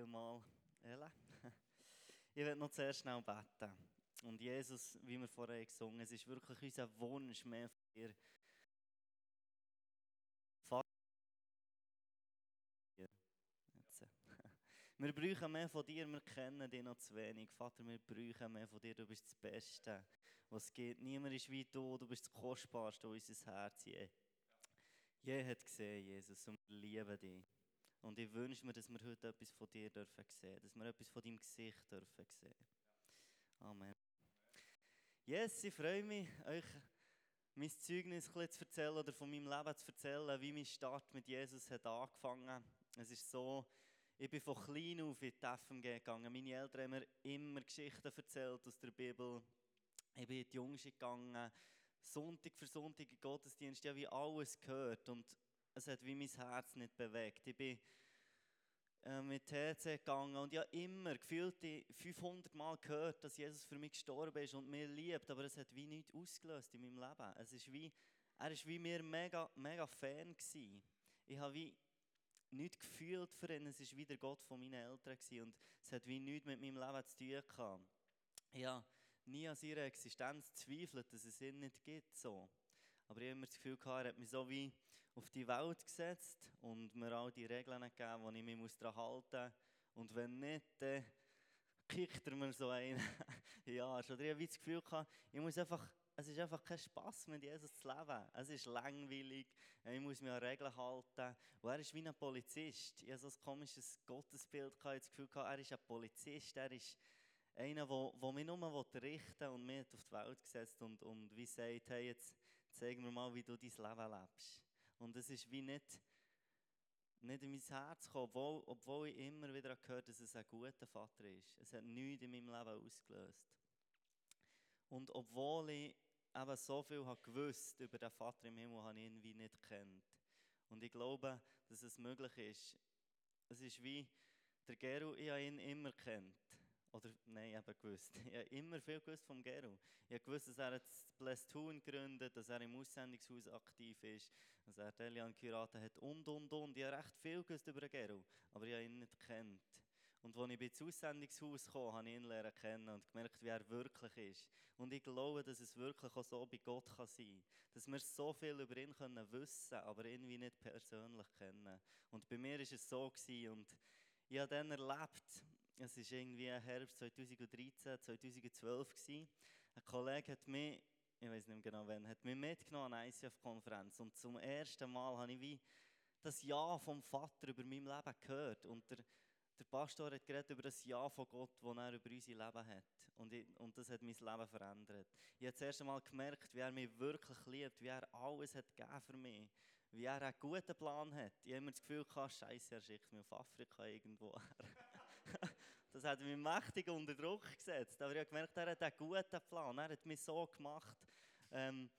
vielmals, Ella. Ich werde noch zuerst schnell beten. Und Jesus, wie wir vorher gesungen haben, es ist wirklich unser Wunsch mehr von dir. Wir brauchen mehr von dir, wir kennen dich noch zu wenig. Vater, wir brauchen mehr von dir, du bist das Beste, was gibt. Niemand ist wie du, du bist das Kostbarste, unser Herz je, je hat gesehen, Jesus, und wir lieben dich. Und ich wünsche mir, dass wir heute etwas von dir dürfen sehen, dass wir etwas von deinem Gesicht dürfen sehen. Amen. Yes, ich freue mich, euch mein Zeugnis zu erzählen oder von meinem Leben zu erzählen, wie mein Start mit Jesus hat angefangen. Es ist so, ich bin von klein auf in die FMG gegangen. Meine Eltern haben mir immer Geschichten erzählt aus der Bibel. Ich bin in die Jungs gegangen, Sonntag für Sonntag in Gottesdienst, habe wie alles gehört und es hat wie mein Herz nicht bewegt. Ich bin äh, mit TC gegangen und habe immer gefühlt 500 Mal gehört, dass Jesus für mich gestorben ist und mir liebt, aber es hat wie nichts ausgelöst in meinem Leben. Es ist wie, er war wie mir mega, mega Fan gewesen. Ich habe wie nichts gefühlt für ihn, es war wie der Gott von meinen Eltern gewesen und es hat wie nichts mit meinem Leben zu tun gehabt. Habe nie an seiner Existenz zweifelt, dass es ihn nicht gibt. So. Aber ich habe immer das Gefühl gehabt, er hat mich so wie auf die Welt gesetzt und mir all die Regeln gegeben, wo ich mich daran halten muss. Und wenn nicht, dann kickt er mir so ein. ja, schon. Ich habe das Gefühl gehabt, ich muss einfach, es ist einfach kein Spass mit Jesus zu leben. Es ist langweilig, ich muss mich an Regeln halten. Und er ist wie ein Polizist. Ich habe so ein komisches Gottesbild ich das Gefühl gehabt, er ist ein Polizist, er ist einer, der mich nur richten und mich auf die Welt gesetzt und, und wie sagt, hey, jetzt zeig mir mal, wie du dein Leben lebst. Und es ist wie nicht, nicht in mein Herz gekommen, obwohl, obwohl ich immer wieder gehört dass es ein guter Vater ist. Es hat nichts in meinem Leben ausgelöst. Und obwohl ich eben so viel habe gewusst über den Vater im Himmel, habe ich ihn wie nicht kennt. Und ich glaube, dass es möglich ist. Es ist wie, der Geru, ich habe ihn immer kennt. Oder, nein, ich habe gewusst. Ich habe immer viel gewusst vom Gero. Ich habe gewusst, dass er das Blästun gegründet dass er im Aussendungshaus aktiv ist, dass er Delian geheiratet hat und, und, und. Ich habe recht viel gewusst über den Gero, aber ich habe ihn nicht gekannt. Und als ich ins Aussendungshaus kam, habe ich ihn lernen kennen und gemerkt, wie er wirklich ist. Und ich glaube, dass es wirklich auch so bei Gott kann sein kann. Dass wir so viel über ihn können wissen aber irgendwie nicht persönlich kennen. Und bei mir war es so. Gewesen, und ich habe dann erlebt, es war irgendwie Herbst 2013, 2012. Gewesen. Ein Kollege hat mich, ich weiß nicht genau wann, hat mich mitgenommen an eine ICF-Konferenz. Und zum ersten Mal habe ich wie das Ja vom Vater über mein Leben gehört. Und der, der Pastor hat geredet über das Ja von Gott, das er über unser Leben hat. Und, ich, und das hat mein Leben verändert. Ich habe das erste Mal gemerkt, wie er mich wirklich liebt, wie er alles hat gegeben für mich wie er einen guten Plan hat. Ich habe immer das Gefühl, Scheiße, er schickt mich auf Afrika irgendwo. Das hat mich mächtig unter Druck gesetzt. Aber ich habe gemerkt, er hat einen guten Plan. Er hat mich so gemacht, ähm,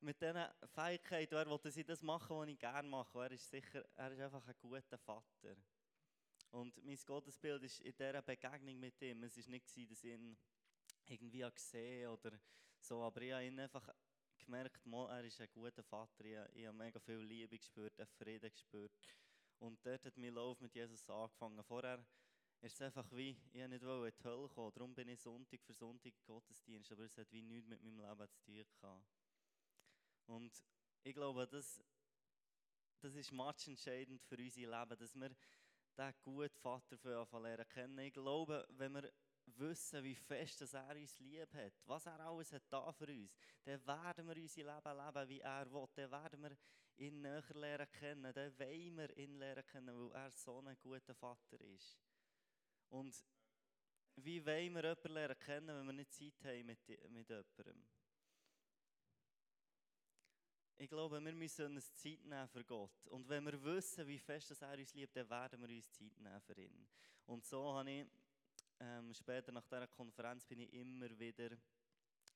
mit diesen Fähigkeiten, er wollte sie das machen, was ich gerne mache. Er ist sicher, er ist einfach ein guter Vater. Und mein Gottesbild ist in dieser Begegnung mit ihm, es war nicht, dass ich ihn irgendwie gesehen oder so, aber ich habe ihn einfach gemerkt, er ist ein guter Vater. Ich, ich habe mega viel Liebe gespürt, Frieden gespürt. Und dort hat mein Lauf mit Jesus angefangen. Vorher ist es einfach wie, ich nicht in die Hölle kommen, darum bin ich Sonntag für Sonntag Gottesdienst, aber es hat wie nichts mit meinem Leben zu tun gehabt. Und ich glaube, das, das ist entscheidend für unser Leben, dass wir diesen guten Vater für lernen kennen. Ich glaube, wenn wir wissen, wie fest dass er uns lieb hat, was er alles hat da für uns, dann werden wir unser Leben leben, wie er will. Dann werden wir ihn näher lernen kennen. Dann wollen wir ihn lernen kennen, weil er so ein guter Vater ist. Und wie wollen wir jemanden lernen kennen, wenn wir nicht Zeit haben mit, mit jemandem? Ich glaube, wir müssen uns Zeit nehmen für Gott. Und wenn wir wissen, wie fest er uns liebt, dann werden wir uns Zeit nehmen für ihn. Und so habe ich ähm, später nach dieser Konferenz bin ich immer wieder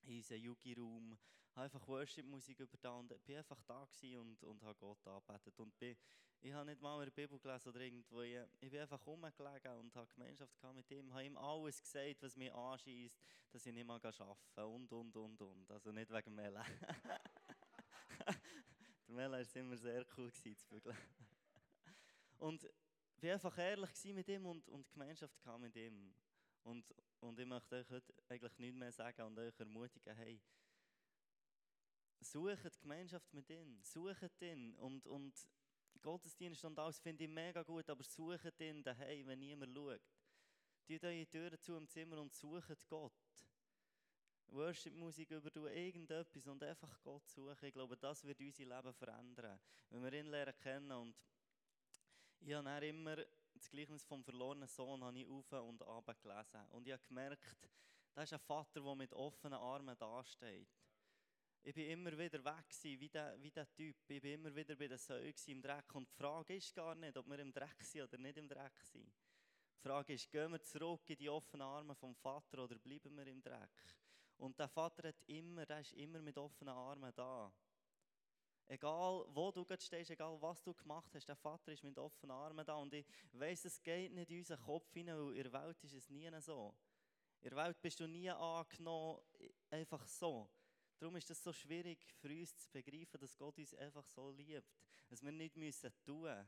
in unseren Yugi-Raum, habe einfach Worship-Musik übertan und bin einfach da und, und habe Gott angebetet. Und bin ich habe nicht mal in der Bibel gelesen oder irgendwo. Ich, ich bin einfach rumgelegen und habe Gemeinschaft mit ihm. Ich habe ihm alles gesagt, was mich anschießt, dass ich nicht mehr arbeiten kann. Und, und, und, und. Also nicht wegen Mela. der Mela war immer sehr cool zu bügeln. Und bin einfach ehrlich mit ihm und, und Gemeinschaft mit ihm. Und, und ich möchte euch heute eigentlich nichts mehr sagen und euch ermutigen, hey, sucht Gemeinschaft mit ihm, sucht ihn und, und Gottesdienst und alles finde ich mega gut, aber sucht ihn daheim, wenn niemand schaut. Tut eure Türen zu im Zimmer und sucht Gott. Worship-Musik über irgendetwas und einfach Gott suchen. Ich glaube, das wird unser Leben verändern. Wenn wir ihn lernen kennen und ich habe immer das Gleichnis vom verlorenen Sohn habe ich auf und ab gelesen. Und ich habe gemerkt, da ist ein Vater, der mit offenen Armen dasteht. Ich bin immer wieder weg wie der, wie der Typ. Ich bin immer wieder bei den Säulen im Dreck. Und die Frage ist gar nicht, ob wir im Dreck sind oder nicht im Dreck sind. Die Frage ist, gehen wir zurück in die offenen Arme vom Vater oder bleiben wir im Dreck? Und der Vater hat immer, der ist immer mit offenen Armen da. Egal wo du gerade stehst, egal was du gemacht hast, der Vater ist mit offenen Armen da. Und ich weiss, es geht nicht in unseren Kopf hinein, weil in der Welt ist es nie so. In der Welt bist du nie angenommen, einfach so. Darum ist es so schwierig für uns zu begreifen, dass Gott uns einfach so liebt. Dass wir nicht müssen tun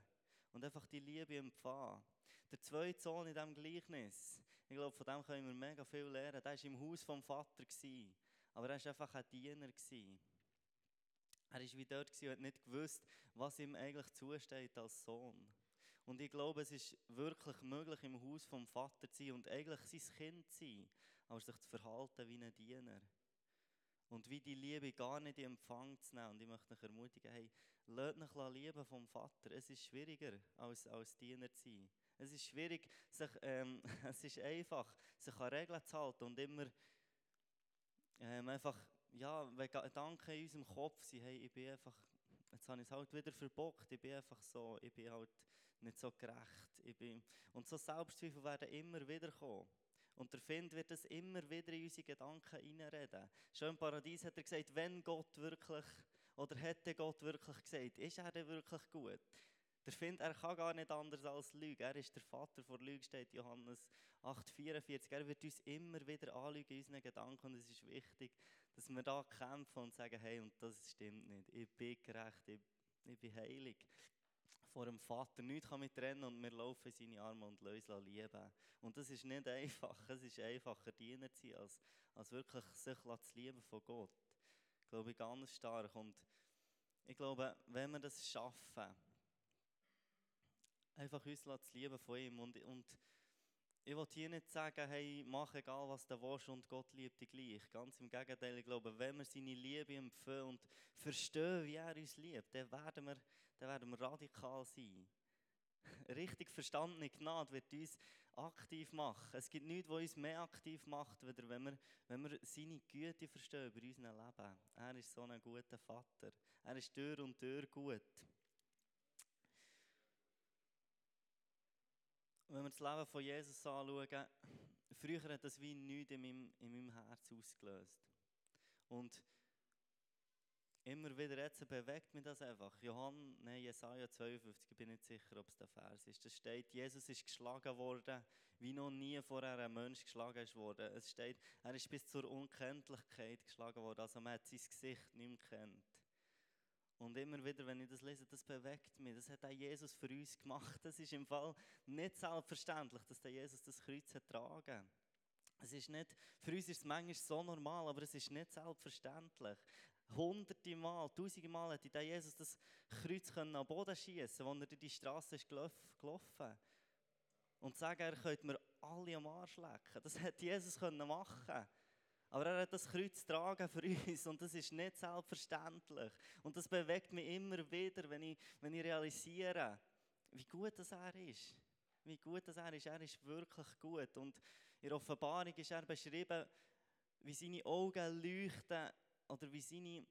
und einfach die Liebe empfangen. Der zweite Sohn in diesem Gleichnis, ich glaube, von dem können wir mega viel lernen. Der war im Haus vom Vater, aber er war einfach ein Diener. Er war wie dort und hat nicht gewusst, was ihm eigentlich zusteht als Sohn. Und ich glaube, es ist wirklich möglich, im Haus vom Vater zu sein und eigentlich sein Kind zu sein, aber sich zu verhalten wie ein Diener. Und wie die Liebe gar nicht in Empfang zu nehmen. Und ich möchte euch ermutigen, hey, lasst euch lieben vom Vater. Es ist schwieriger, als, als Diener zu sein. Es ist schwierig, sich, ähm, es ist einfach, sich an Regeln zu halten und immer ähm, einfach ja, wenn Gedanken in unserem Kopf sind, hey, ich bin einfach, jetzt habe ich es halt wieder verbockt, ich bin einfach so, ich bin halt nicht so gerecht. Ich bin, und so Selbstzweifel werden immer wieder kommen. Und der Find wird das immer wieder in unsere Gedanken hineinreden. Schon im Paradies hat er gesagt, wenn Gott wirklich, oder hätte Gott wirklich gesagt, ist er denn wirklich gut? Der Find, er kann gar nicht anders als Lügen. Er ist der Vater vor Lügen, steht Johannes 8,44. Er wird uns immer wieder anlügen in unseren Gedanken und es ist wichtig, dass wir da kämpfen und sagen, hey, und das stimmt nicht. Ich bin gerecht, ich, ich bin heilig. Vor dem Vater nichts kann mich trennen und wir laufen in seine Arme und lösen lieben. Und das ist nicht einfach. Es ist einfacher, Diener zu sein, als, als wirklich sich zu lieben von Gott. Ich glaube, ganz stark. Und ich glaube, wenn wir das schaffen, einfach uns zu lieben von ihm und, und ich will hier nicht sagen, hey, mach egal, was du willst und Gott liebt dich gleich. Ganz im Gegenteil, ich glaube, wenn wir seine Liebe empfehlen und verstehen, wie er uns liebt, dann werden wir, dann werden wir radikal sein. Richtig verstandene Gnade wird uns aktiv machen. Es gibt nichts, was uns mehr aktiv macht, wenn wir, wenn wir seine Güte verstehen über unser Leben. Er ist so ein guter Vater. Er ist Tür und Tür gut. Wenn wir das Leben von Jesus anschauen, früher hat das wie nichts in meinem, in meinem Herz ausgelöst. Und immer wieder jetzt bewegt mich das einfach. Johann, nein, Jesaja 52, ich bin nicht sicher, ob es der Vers ist. Das steht, Jesus ist geschlagen worden, wie noch nie vorher ein Mensch geschlagen ist worden. Es steht, er ist bis zur Unkenntlichkeit geschlagen worden, also man hat sein Gesicht nicht mehr kennt. Und immer wieder, wenn ich das lese, das bewegt mich. Das hat auch Jesus für uns gemacht. Das ist im Fall nicht selbstverständlich, dass der Jesus das Kreuz tragen. Es ist nicht, für uns ist es manchmal so normal, aber es ist nicht selbstverständlich. Hunderte Mal, tausende Mal hätte der Jesus das Kreuz können am Boden schießen, wo er durch die Straße ist gelaufen. Und sagen, er könnte mir alle am Arsch lecken. Das hätte Jesus können machen aber er hat das Kreuz tragen für uns und das ist nicht selbstverständlich. Und das bewegt mich immer wieder, wenn ich, wenn ich realisiere, wie gut das er ist. Wie gut das er ist. Er ist wirklich gut. Und in der Offenbarung ist er beschrieben, wie seine Augen leuchten oder wie, seine,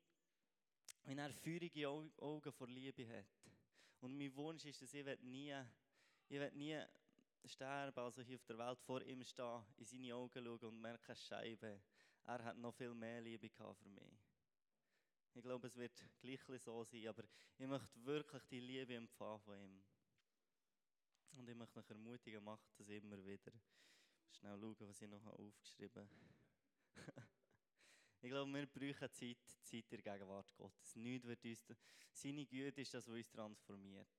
wie er feurige Augen vor Liebe hat. Und mein Wunsch ist, dass ich nie, ich nie sterben, also hier auf der Welt vor ihm stehen, in seine Augen schauen und merken, Scheibe er hat noch viel mehr Liebe für mich. Ich glaube, es wird gleich so sein, aber ich möchte wirklich die Liebe empfangen von ihm. Und ich möchte euch ermutigen, macht das immer wieder. Schnell schauen, was ich noch aufgeschrieben habe. ich glaube, wir brauchen Zeit, Zeit der Gegenwart Gottes. Nichts wird uns, seine Güte ist das, was uns transformiert.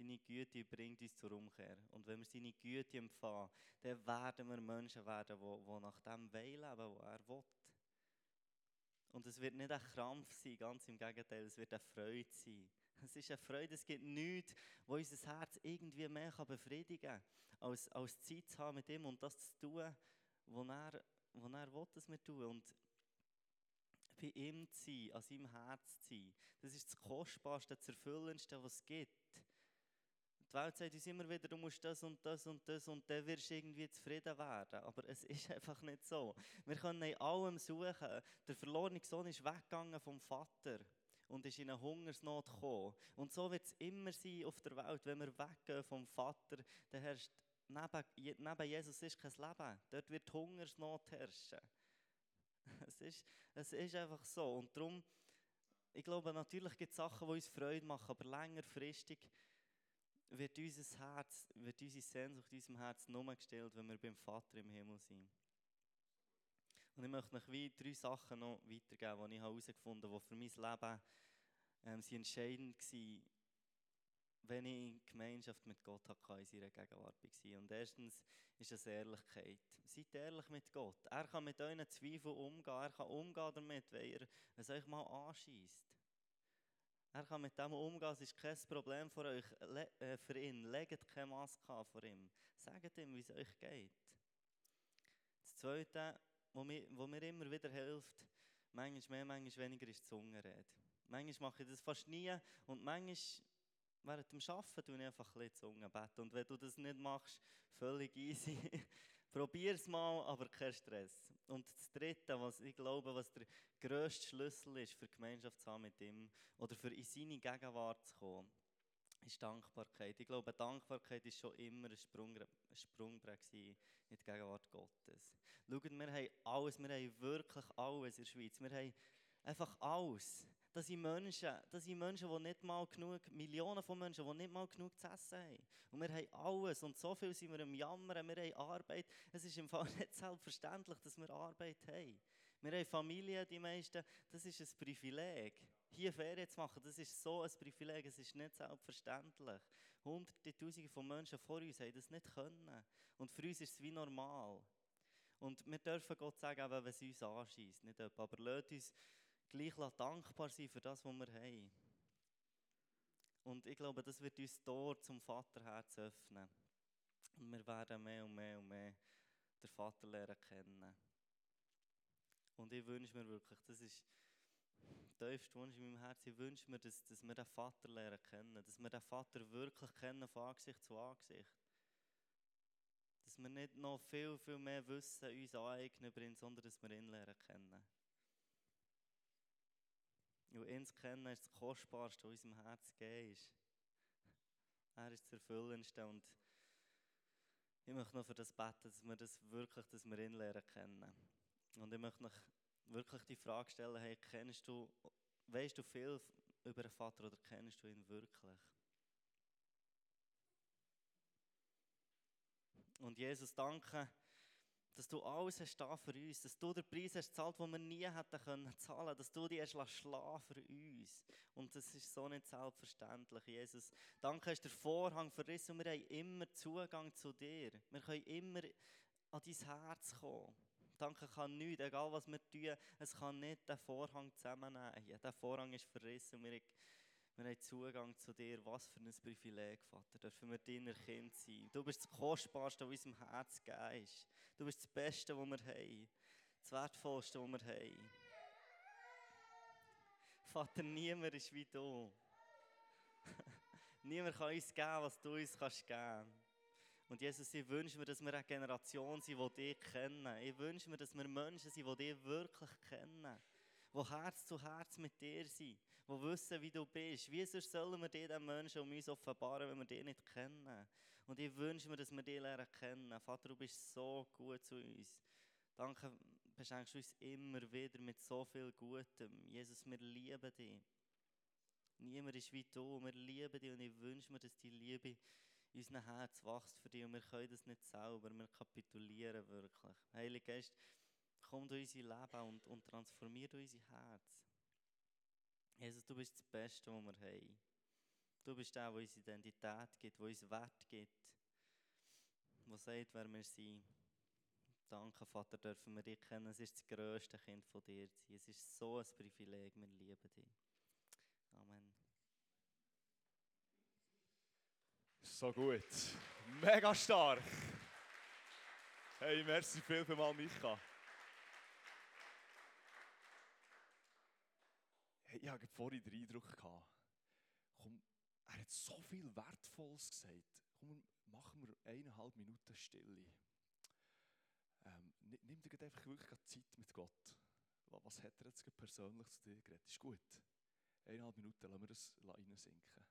Seine Güte bringt uns zur Umkehr. Und wenn wir seine Güte empfangen, dann werden wir Menschen werden, die, nach dem leben, was er will. Und es wird nicht ein Krampf sein, ganz im Gegenteil, es wird eine Freude sein. Es ist eine Freude, es gibt nichts, wo unser Herz irgendwie mehr befriedigen kann, als, als Zeit zu haben mit ihm und das zu tun, was er, was er will, dass wir tun. Und bei ihm zu sein, an seinem Herz zu sein, das ist das Kostbarste, das Erfüllendste, was es gibt. Die Welt sagt uns immer wieder, du musst das und das und das und dann wirst du irgendwie zufrieden werden. Aber es ist einfach nicht so. Wir können in allem suchen. Der verlorene Sohn ist weggegangen vom Vater und ist in eine Hungersnot gekommen. Und so wird es immer sein auf der Welt. Wenn wir weggehen vom Vater, dann herrscht neben, neben Jesus ist kein Leben. Dort wird Hungersnot herrschen. Es ist, es ist einfach so. Und darum, ich glaube, natürlich gibt es Sachen, die uns Freude machen, aber längerfristig wird unser Herz, wird unsere Sehnsucht unserem Herz nur gestellt, wenn wir beim Vater im Himmel sind. Und ich möchte euch wie drei Sachen noch weitergeben, die ich herausgefunden habe, die für mein Leben ähm, sind entscheidend waren, wenn ich in Gemeinschaft mit Gott hatte, in seiner Gegenwart war. Und erstens ist es Ehrlichkeit. Seid ehrlich mit Gott. Er kann mit euren Zweifeln umgehen. Er kann umgehen damit, wenn ihr es euch mal anschießt. Er kann mit dem umgehen, es ist kein Problem für, euch, äh, für ihn. Legt keine Maske an vor ihm. Sagt ihm, wie es euch geht. Das Zweite, was mir, immer wieder hilft, manchmal mehr, manchmal weniger, ist die Zungenrede. Manchmal mache ich das fast nie und manchmal während dem Arbeiten tue ich einfach ein bisschen Zunge beten. Und wenn du das nicht machst, völlig easy. Probier es mal, aber kein Stress. Und das Dritte, was ich glaube, was der grösste Schlüssel ist, für Gemeinschaft zu haben mit ihm oder für in seine Gegenwart zu kommen, ist Dankbarkeit. Ich glaube, Dankbarkeit ist schon immer ein, Sprung, ein Sprungbrett in die Gegenwart Gottes. Schaut, wir haben alles, wir haben wirklich alles in der Schweiz. Wir haben einfach alles. Das sind Menschen, das sind Menschen, die nicht mal genug, Millionen von Menschen, die nicht mal genug zu essen haben. Und wir haben alles und so viel sind wir im Jammern, wir haben Arbeit. Es ist im Fall nicht selbstverständlich, dass wir Arbeit haben. Wir haben Familie, die meisten, das ist ein Privileg. Hier Ferien zu machen, das ist so ein Privileg, es ist nicht selbstverständlich. Hunderte, Tausende von Menschen vor uns haben das nicht können. Und für uns ist es wie normal. Und wir dürfen Gott sagen, wenn es uns anschießt, nicht etwa, aber lasst uns gleich dankbar sein für das, was wir haben. Und ich glaube, das wird uns Tor zum Vaterherz öffnen. Und wir werden mehr und mehr und mehr den Vater lernen kennen. Und ich wünsche mir wirklich, das ist der tiefste Wunsch in meinem Herzen, ich wünsche mir, dass, dass wir den Vater lernen kennen. Dass wir den Vater wirklich kennen von Angesicht zu Angesicht. Dass wir nicht noch viel, viel mehr Wissen uns aneignen über sondern dass wir ihn lernen kennen. Und ihn zu kennen ist das Kostbarste, was unserem Herz gegeben ist. Er ist das Erfüllendste und ich möchte noch für das beten, dass wir das wirklich, dass wir ihn lernen kennen. Und ich möchte noch wirklich die Frage stellen, hey, kennst du, weißt du viel über den Vater oder kennst du ihn wirklich? Und Jesus, danke, dass du alles hast da für uns, dass du den Preis hast gezahlt, den wir nie hätten können zahlen, dass du hast schlagen für uns. Und das ist so nicht selbstverständlich, Jesus. Danke, hast der Vorhang verrissen und wir haben immer Zugang zu dir. Wir können immer an dein Herz kommen. Danke kann nichts, egal was wir tun, es kann nicht den Vorhang zusammennehmen. Der Vorhang ist verrissen und wir wir haben Zugang zu dir. Was für ein Privileg, Vater. Dürfen wir deiner Kind sein. Du bist das Kostbarste, was unserem Herz gegeben ist. Du bist das Beste, was wir haben. Das Wertvollste, was wir haben. Vater, niemand ist wie du. niemand kann uns geben, was du uns kannst geben Und Jesus, ich wünsche mir, dass wir eine Generation sind, die dich kennen. Ich wünsche mir, dass wir Menschen sind, die dich wirklich kennen. Die Herz zu Herz mit dir sind die wissen, wie du bist. Wie sollen wir dir den Menschen um uns offenbaren, wenn wir dich nicht kennen? Und ich wünsche mir, dass wir dich lernen kennen. Vater, du bist so gut zu uns. Danke, beschenkst du uns immer wieder mit so viel Gutem. Jesus, wir lieben dich. Niemand ist wie du. Wir lieben dich und ich wünsche mir, dass die Liebe in unserem Herz wächst für dich und wir können das nicht selber. Wir kapitulieren wirklich. Heiliger Geist, komm durch unser Leben und, und transformier unser Herz. Jesus, du bist das Beste, was wir haben. Du bist der, der uns Identität gibt, der uns Wert gibt, der sagt, wer wir sind. Danke, Vater, dürfen wir dich kennen. Es ist das grösste Kind von dir. Es ist so ein Privileg, wir lieben dich. Amen. So gut. Mega stark. Hey, merci viel, viel mal, Micha. Ich hatte vorhin den Eindruck, gehabt, komm, er hat so viel Wertvolles gesagt. Komm, machen wir eineinhalb Minuten Stille. Ähm, nimm dir einfach wirklich Zeit mit Gott. Was hat er jetzt persönlich zu dir geredet? Ist gut. Eineinhalb Minuten lassen wir das reinsinken.